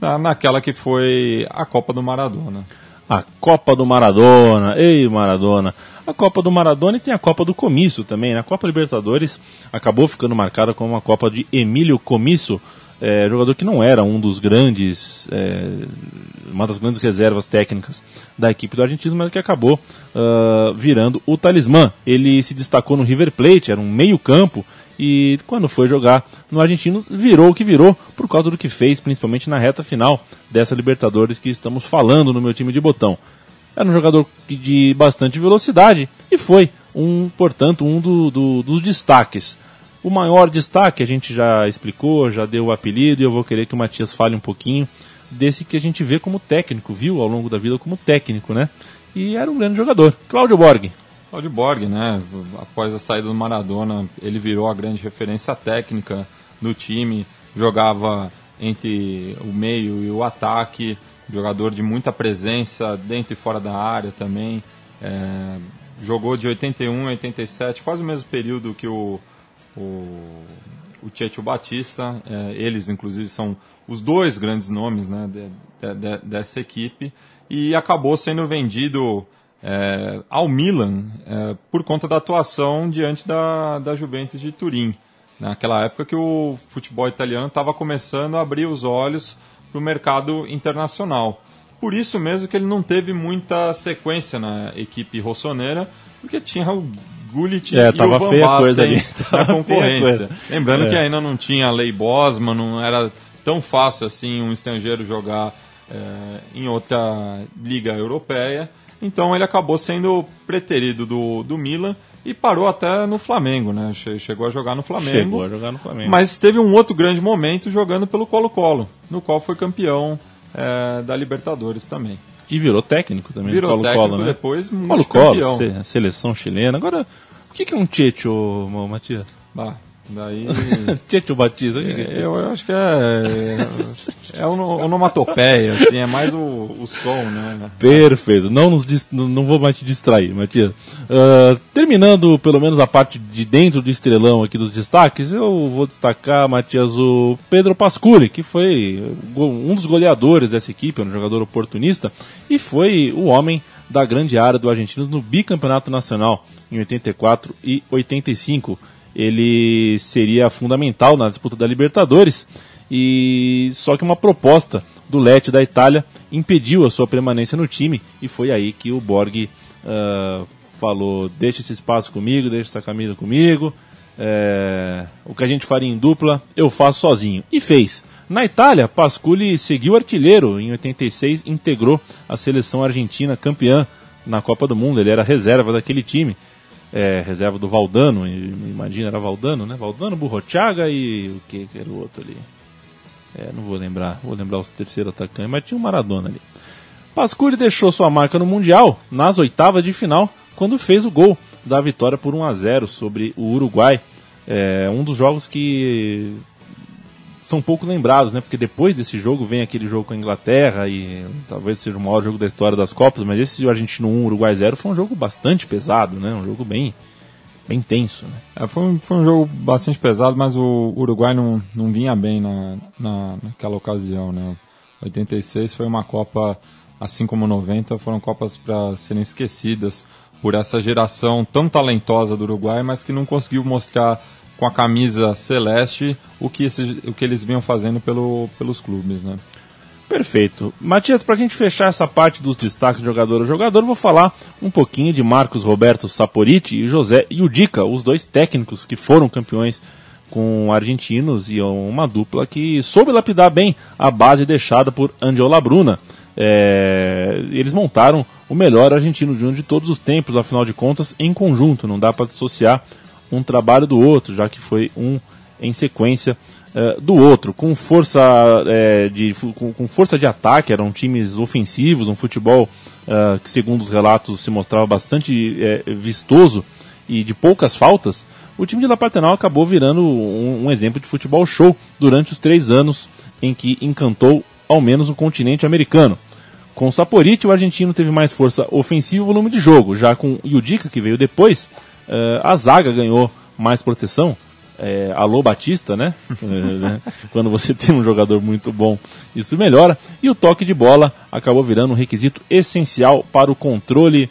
na, naquela que foi a Copa do Maradona. A Copa do Maradona, ei Maradona. A Copa do Maradona e tem a Copa do Comício também. né? A Copa Libertadores acabou ficando marcada como uma Copa de Emílio Comício, é, jogador que não era um dos grandes, é, uma das grandes reservas técnicas da equipe do Argentino, mas que acabou ah, virando o talismã. Ele se destacou no River Plate, era um meio campo, e quando foi jogar no Argentino, virou o que virou por causa do que fez, principalmente na reta final dessa Libertadores que estamos falando no meu time de botão. Era um jogador de bastante velocidade e foi, um, portanto, um do- do- dos destaques. O maior destaque a gente já explicou, já deu o apelido e eu vou querer que o Matias fale um pouquinho desse que a gente vê como técnico, viu ao longo da vida como técnico, né? E era um grande jogador, Cláudio Borg. Claudio Borg, né? Após a saída do Maradona, ele virou a grande referência técnica do time, jogava entre o meio e o ataque, jogador de muita presença dentro e fora da área também. É, jogou de 81 a 87, quase o mesmo período que o, o, o Checho Batista. É, eles, inclusive, são os dois grandes nomes né, de- de- dessa equipe. E acabou sendo vendido é, ao Milan é, por conta da atuação diante da, da Juventus de Turim. Naquela época que o futebol italiano estava começando a abrir os olhos para o mercado internacional. Por isso mesmo que ele não teve muita sequência na equipe rossoneira, porque tinha o Gullit É, e tava o Van feia a coisa Basten ali. na concorrência. Lembrando É. que ainda não tinha a lei Bosman, não era tão fácil assim um estrangeiro jogar é, em outra liga europeia. Então ele acabou sendo preterido do, do Milan e parou até no Flamengo, né? Che- Chegou a jogar no Flamengo. Chegou a jogar no Flamengo. Mas teve um outro grande momento jogando pelo Colo-Colo, no qual foi campeão é, da Libertadores também. E virou técnico também Virou Colo técnico Colo, né? depois, Colo Colo, se- seleção chilena. Agora, o que, que é um Tietchan, Matias? Bah, daí. Tietchan Batista, que é Eu, eu acho que é. É ono- onomatopeia, assim, é mais o, o som, né? Perfeito, não, nos não, vou mais te distrair, Matias. Ah, terminando pelo menos a parte de dentro do estrelão aqui dos destaques, eu vou destacar, Matias, o Pedro Pasculi, que foi um dos goleadores dessa equipe, um jogador oportunista, e foi o homem da grande área do Argentinos no bicampeonato nacional em 84 e 85. Ele seria fundamental na disputa da Libertadores e só que uma proposta do Lete da Itália impediu a sua permanência no time e foi aí que o Borg ah, falou: deixa esse espaço comigo, deixa essa camisa comigo, é, o que a gente faria em dupla eu faço sozinho. E fez. Na Itália, Pasculi seguiu artilheiro. Em 86, integrou a seleção argentina campeã na Copa do Mundo. Ele era reserva daquele time. É, reserva do Valdano, imagina, era Valdano, né? Valdano, Burrochaga e o que que era o outro ali? É, não vou lembrar, vou lembrar o terceiro atacante, mas tinha o Maradona ali. Pascuri deixou sua marca no Mundial nas oitavas de final, quando fez o gol da vitória por 1 a 0 sobre o Uruguai. É um dos jogos que são pouco lembrados, né? Porque depois desse jogo vem aquele jogo com a Inglaterra e talvez seja o maior jogo da história das Copas, mas esse Argentino 1, Uruguai 0 foi um jogo bastante pesado, né? Um jogo bem, bem tenso, né? É, foi, um, foi um jogo bastante pesado, mas o Uruguai não, não vinha bem na, na, naquela ocasião, né? 86 foi uma Copa, assim como 90, foram Copas para serem esquecidas por essa geração tão talentosa do Uruguai, mas que não conseguiu mostrar com a camisa celeste o que, esse, o que eles vinham fazendo pelo, pelos clubes, né? Perfeito. Matias, pra gente fechar essa parte dos destaques de jogador a jogador, vou falar um pouquinho de Marcos Roberto Saporiti e José Yudica, os dois técnicos que foram campeões com argentinos e uma dupla que soube lapidar bem a base deixada por Angel Labruna. É, eles montaram o melhor argentino júnior de todos os tempos, afinal de contas, em conjunto, não dá para dissociar um trabalho do outro, já que foi um em sequência eh, do outro, com força, eh, de, com, com força de ataque, eram times ofensivos, um futebol eh, que, segundo os relatos, se mostrava bastante vistoso e de poucas faltas. O time de La Partenal acabou virando um, um exemplo de futebol show durante os três anos em que encantou ao menos o continente americano. Com o Saporiti, o argentino teve mais força ofensiva e volume de jogo. Já com Yudica, que veio depois, eh, a zaga ganhou mais proteção. É, alô Batista, né? Quando você tem um jogador muito bom, isso melhora. E o toque de bola acabou virando um requisito essencial para o controle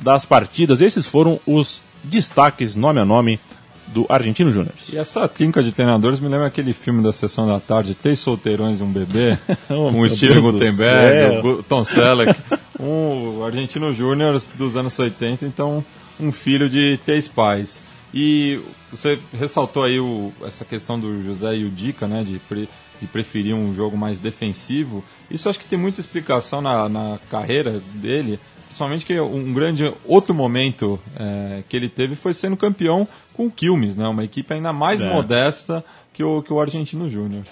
das partidas. Esses foram os destaques nome a nome do Argentino Júnior. E essa trinca de treinadores me lembra aquele filme da Sessão da Tarde, Três Solteirões e um Bebê, Oh, o Steven Gutenberg, Gu- Tom Selleck, um Argentino Júnior dos anos 80, então um filho de três pais. E você ressaltou aí o- essa questão do José Yudica, né, de, pre- de preferir um jogo mais defensivo. Isso acho que tem muita explicação na, na carreira dele, principalmente que um grande outro momento é, que ele teve foi sendo campeão com o Quilmes, né, uma equipe ainda mais É. modesta que o, que o Argentino Júnior.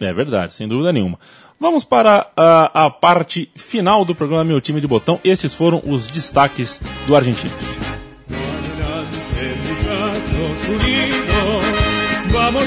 É verdade, sem dúvida nenhuma. Vamos para a, a parte final do programa Meu Time de Botão. Estes foram os destaques do Argentino. Unidos, vamos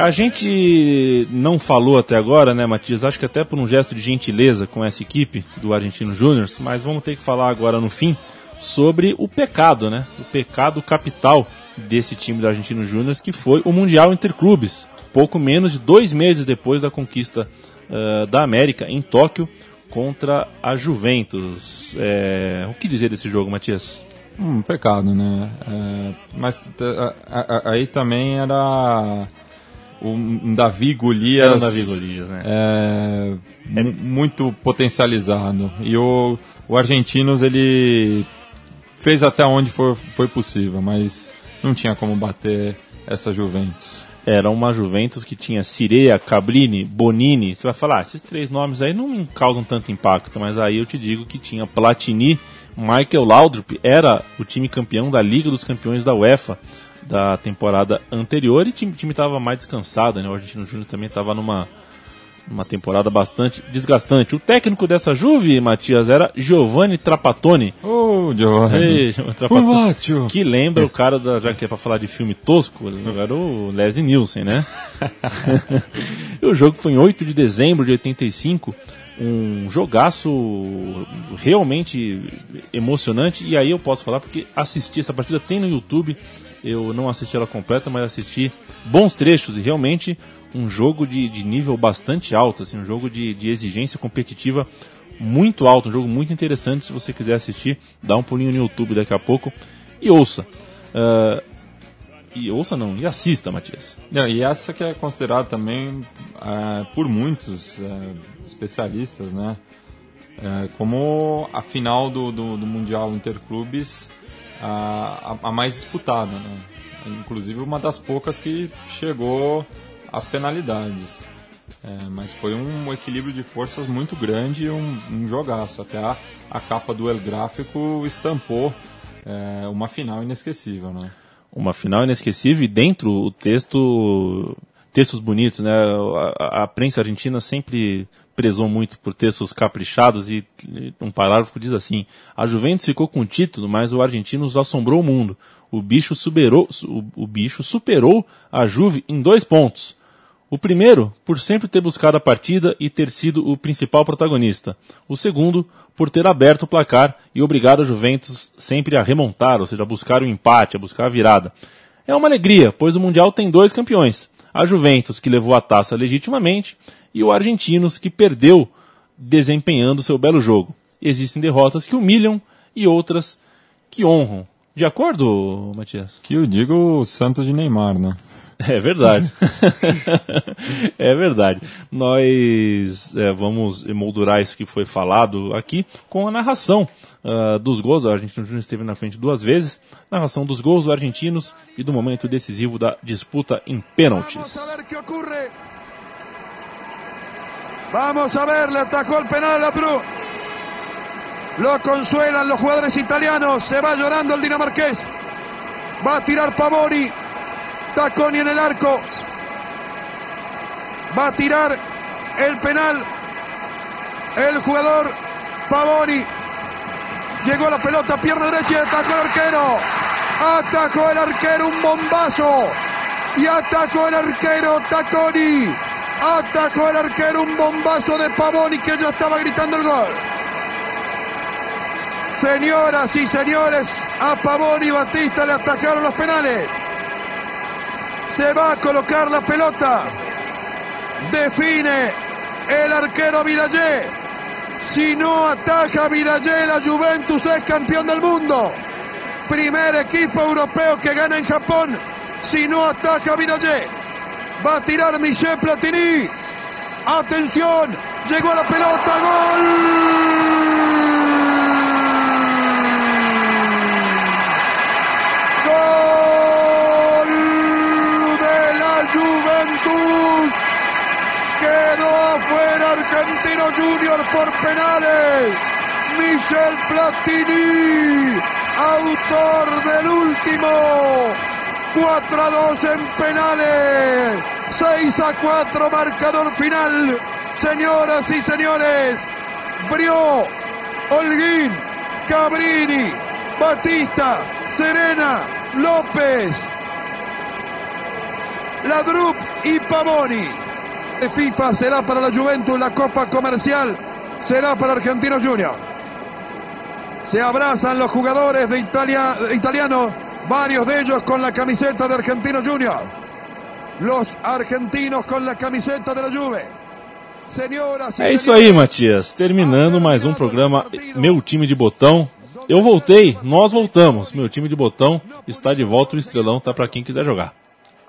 a gente não falou até agora, né, Matias? Acho que até por um gesto de gentileza com essa equipe do Argentino Júnior, mas vamos ter que falar agora no fim sobre o pecado, né? O pecado capital desse time do Argentino Júnior, que foi o Mundial Interclubes, pouco menos de dois meses depois da conquista eh, da América em Tóquio contra a Juventus. É, o que dizer desse jogo, Matias? Um pecado, né? É, mas aí também era um Davi Golias, Era um Davi Golias, né? é, mu- muito potencializado. E o, o Argentinos, ele fez até onde foi, foi possível, mas não tinha como bater essa Juventus. Era uma Juventus que tinha Cirea, Cabrini, Bonini. Você vai falar, ah, esses três nomes aí não me causam tanto impacto, mas aí eu te digo que tinha Platini, Michael Laudrup era o time campeão da Liga dos Campeões da UEFA da temporada anterior e o time estava mais descansado, né? O Argentino Júnior também estava numa uma temporada bastante desgastante. O técnico dessa Juve, Matias, era Giovanni Trapattoni. Oh, Giovanni. Trapattoni. Que lembra o cara da, já que é para falar de filme tosco, era o Leslie Nielsen, né? e o jogo foi em 8 de dezembro de 85 um jogaço realmente emocionante. E aí eu posso falar porque assisti essa partida, tem no YouTube. Eu não assisti ela completa, mas assisti bons trechos e realmente um jogo de, de nível bastante alto, assim, um jogo de, de exigência competitiva muito alto, um jogo muito interessante. Se você quiser assistir, dá um pulinho no YouTube daqui a pouco e ouça. Uh, e ouça não, e assista, Matias. Não, e essa que é considerada também uh, por muitos uh, especialistas, né? como a final do, do, do Mundial Interclubes a, a, mais disputada, né? Inclusive uma das poucas que chegou às penalidades. É, mas foi um equilíbrio de forças muito grande e um, um jogaço. Até a, a capa do El Gráfico estampou é, uma final inesquecível, né? Uma final inesquecível e dentro o texto, textos bonitos, né? A, a prensa argentina sempre prezou muito por textos caprichados e um parágrafo diz assim: a Juventus ficou com o título, mas o argentino nos assombrou o mundo. O bicho superou, o, o bicho superou a Juve em dois pontos. O primeiro, por sempre ter buscado a partida e ter sido o principal protagonista. O segundo, por ter aberto o placar e obrigado a Juventus sempre a remontar, ou seja, a buscar o empate, a buscar a virada. É uma alegria, pois o Mundial tem dois campeões. A Juventus, que levou a taça legitimamente, e o Argentinos, que perdeu desempenhando seu belo jogo. Existem derrotas que humilham e outras que honram. De acordo, Matias? Que eu digo o Santos de Neymar, né? É verdade. é verdade. Nós é, vamos emoldurar isso que foi falado aqui com a narração uh, dos gols. O Argentino Júnior esteve na frente duas vezes. Narração dos gols dos argentinos e do momento decisivo da disputa em pênaltis. Vamos a ver, le atacó el penal a Bru. Lo consuelan los jugadores italianos. Se va llorando el dinamarqués. Va a tirar Pavoni. Taconi en el arco. Va a tirar el penal. El jugador Pavoni. Llegó la pelota, pierna derecha y atacó el arquero. Atacó el arquero, un bombazo. Y atacó el arquero Taconi. Atacó el arquero un bombazo de Pavoni que ya estaba gritando el gol. Señoras y señores, a Pavoni y Batista le atacaron los penales. Se va a colocar la pelota. Define el arquero Vidallé. Si no ataca Vidallé, la Juventus es campeón del mundo. Primer equipo europeo que gana en Japón. Si no ataca Vidallé. Va a tirar Michel Platini. Atención. Llegó la pelota. Gol. Gol de la Juventus. Quedó afuera Argentino Junior por penales. Michel Platini, autor del último 4 a 2 en penales. 6 a 4 marcador final. Señoras y señores, Brió, Holguín, Cabrini, Batista, Serena, López, Ladrup y Pavoni. De FIFA será para la Juventus, la Copa Comercial será para Argentino Junior. Se abrazan los jugadores de Italia, italianos varios de ellos con la camiseta de Argentino Junior. Los argentinos con la camiseta de la Juve. Senhoras é isso aí, Matias. Terminando mais um programa Meu Time de Botão. Eu voltei, nós voltamos. Meu time de botão está de volta, o Estrelão tá para quem quiser jogar.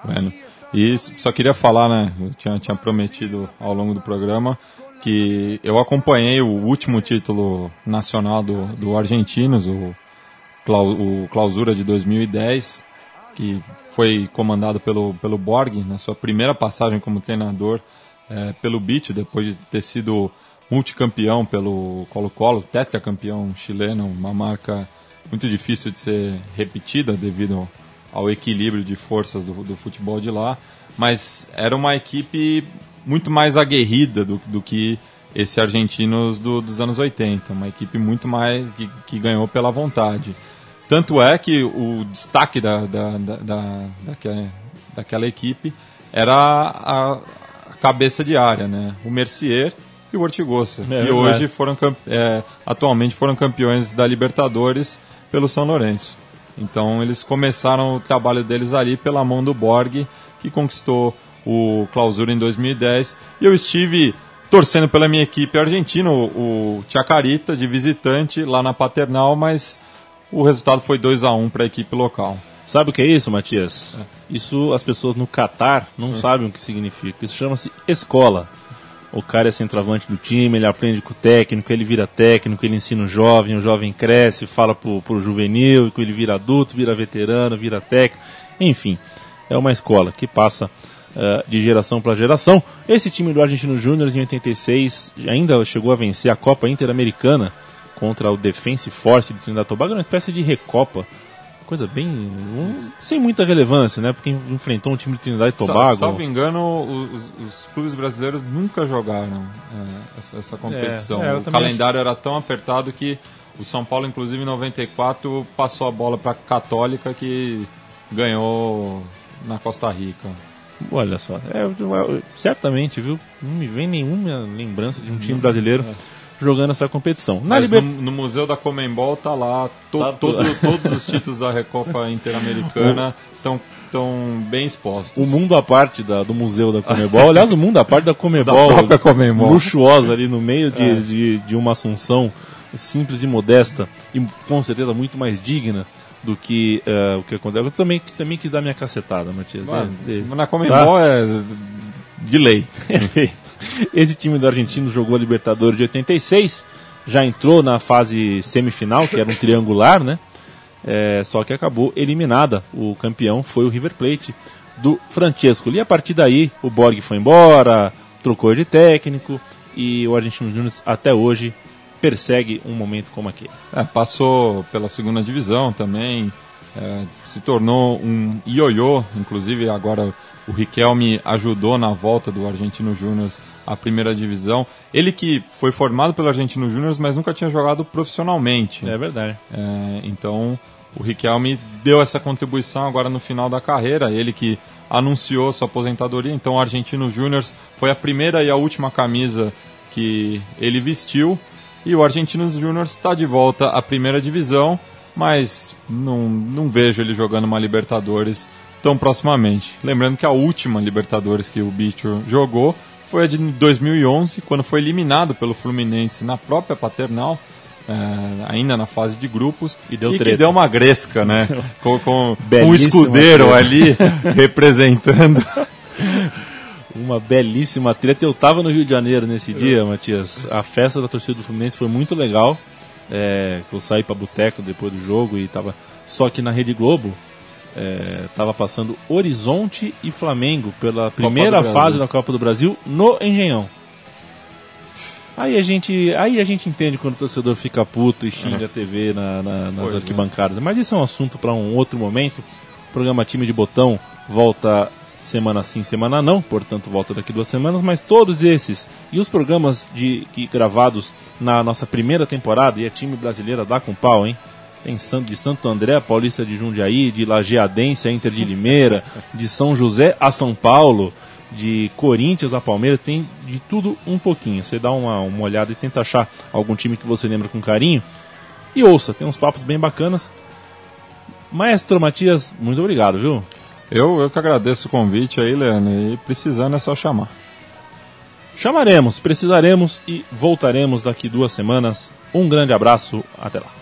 Bueno, e só queria falar, né? Eu tinha, tinha prometido ao longo do programa que eu acompanhei o último título nacional do, do Argentinos, o o clausura de 2010, que foi comandado pelo, pelo Borg na sua primeira passagem como treinador é, pelo Beach, depois de ter sido multicampeão pelo Colo-Colo, tetracampeão chileno, uma marca muito difícil de ser repetida devido ao equilíbrio de forças do, do futebol de lá, mas era uma equipe muito mais aguerrida do, do que esse Argentinos do, dos anos 80, uma equipe muito mais que, que, ganhou pela vontade. Tanto é que o destaque da, da, da, da daquela, daquela, equipe era a, a, cabeça de área, né? o Mercier e o Ortigosa, é, que hoje foram é, atualmente foram campeões da Libertadores pelo São Lourenço. Então eles começaram o trabalho deles ali pela mão do Borg, que conquistou o Clausura em 2010. E eu estive torcendo pela minha equipe argentina, o, o Chacarita, de visitante, lá na Paternal, mas o resultado foi 2 a 1 para a equipe local. Sabe o que é isso, Matias? É. Isso as pessoas no Catar não é. sabem o que significa. Isso chama-se escola. O cara é centroavante do time, ele aprende com o técnico, ele vira técnico, ele ensina o jovem, o jovem cresce, fala pro, pro juvenil, ele vira adulto, vira veterano, vira técnico. Enfim, é uma escola que passa uh, de geração para geração. Esse time do Argentino Júnior em 86 ainda chegou a vencer a Copa Interamericana contra o Defense Force de Trinidad e Tobago, uma espécie de recopa coisa bem. Um, sem muita relevância, né? Porque enfrentou um time de Trinidad e Tobago. Salvo engano, os, os clubes brasileiros nunca jogaram é, essa, essa, competição. É, é, o calendário era tão apertado que o São Paulo, inclusive em 94, passou a bola para a Católica que ganhou na Costa Rica. Olha só, é, certamente, viu? Não me vem nenhuma lembrança de um time brasileiro. É jogando essa competição. Na Mas liber... no, no, Museu da Comembol tá lá, to, tá todo, todos os títulos da Recopa Interamericana estão tão bem expostos. O mundo à parte da, do Museu da Comebol, aliás, o mundo à parte da Comebol, da própria Comebol. luxuosa ali no meio de, é. de, de, uma Assunção simples e modesta e com certeza muito mais digna do que uh, o que acontece. Eu também, também quis dar minha cacetada, Matias. Mas, na Comebol tá? é de lei. Esse time do argentino jogou a Libertadores de 86, já entrou na fase semifinal, que era um triangular, né? É, só que acabou eliminada. O campeão foi o River Plate do Francesco. E a partir daí, o Borg foi embora, trocou de técnico e o Argentino Júnior até hoje persegue um momento como aquele. É, passou pela segunda divisão também, é, se tornou um ioiô, inclusive agora o Riquelme ajudou na volta do Argentino Júnior à primeira divisão. Ele que foi formado pelo Argentino Júnior, mas nunca tinha jogado profissionalmente. É verdade. É, então o Riquelme deu essa contribuição agora no final da carreira. Ele que anunciou sua aposentadoria. Então o Argentino Júnior foi a primeira e a última camisa que ele vestiu. E o Argentinos Júnior está de volta à primeira divisão, mas não, não vejo ele jogando uma Libertadores tão proximamente. Lembrando que a última Libertadores que o Bicho jogou foi a de 2011, quando foi eliminado pelo Fluminense na própria Paternal, é, ainda na fase de grupos, e, deu e que deu uma gresca, né? com, com um escudeiro ali representando. Uma belíssima treta. Eu estava no Rio de Janeiro nesse dia, Matias. A festa da torcida do Fluminense foi muito legal. É, eu saí para boteco depois do jogo e tava. Só que na Rede Globo estava é, passando Horizonte e Flamengo pela primeira fase da Copa do Brasil no Engenhão. Aí a gente, aí a gente entende quando o torcedor fica puto e xinga a TV na, na, nas pois é. arquibancadas. É. Mas isso é um assunto para um outro momento. O programa Time de Botão volta semana sim, semana não, portanto volta daqui duas semanas. Mas todos esses e os programas de, que, gravados na nossa primeira temporada, e a time brasileira dá com pau, hein? Tem de Santo André, Paulista de Jundiaí, de Lajeadense Inter de Limeira, de São José a São Paulo, de Corinthians a Palmeiras, tem de tudo um pouquinho. Você dá uma, uma olhada e tenta achar algum time que você lembra com carinho. E ouça, tem uns papos bem bacanas. Maestro Matias, muito obrigado, viu? Eu, eu que agradeço o convite aí, Leandro, e precisando é só chamar. Chamaremos, precisaremos e voltaremos daqui duas semanas. Um grande abraço, até lá.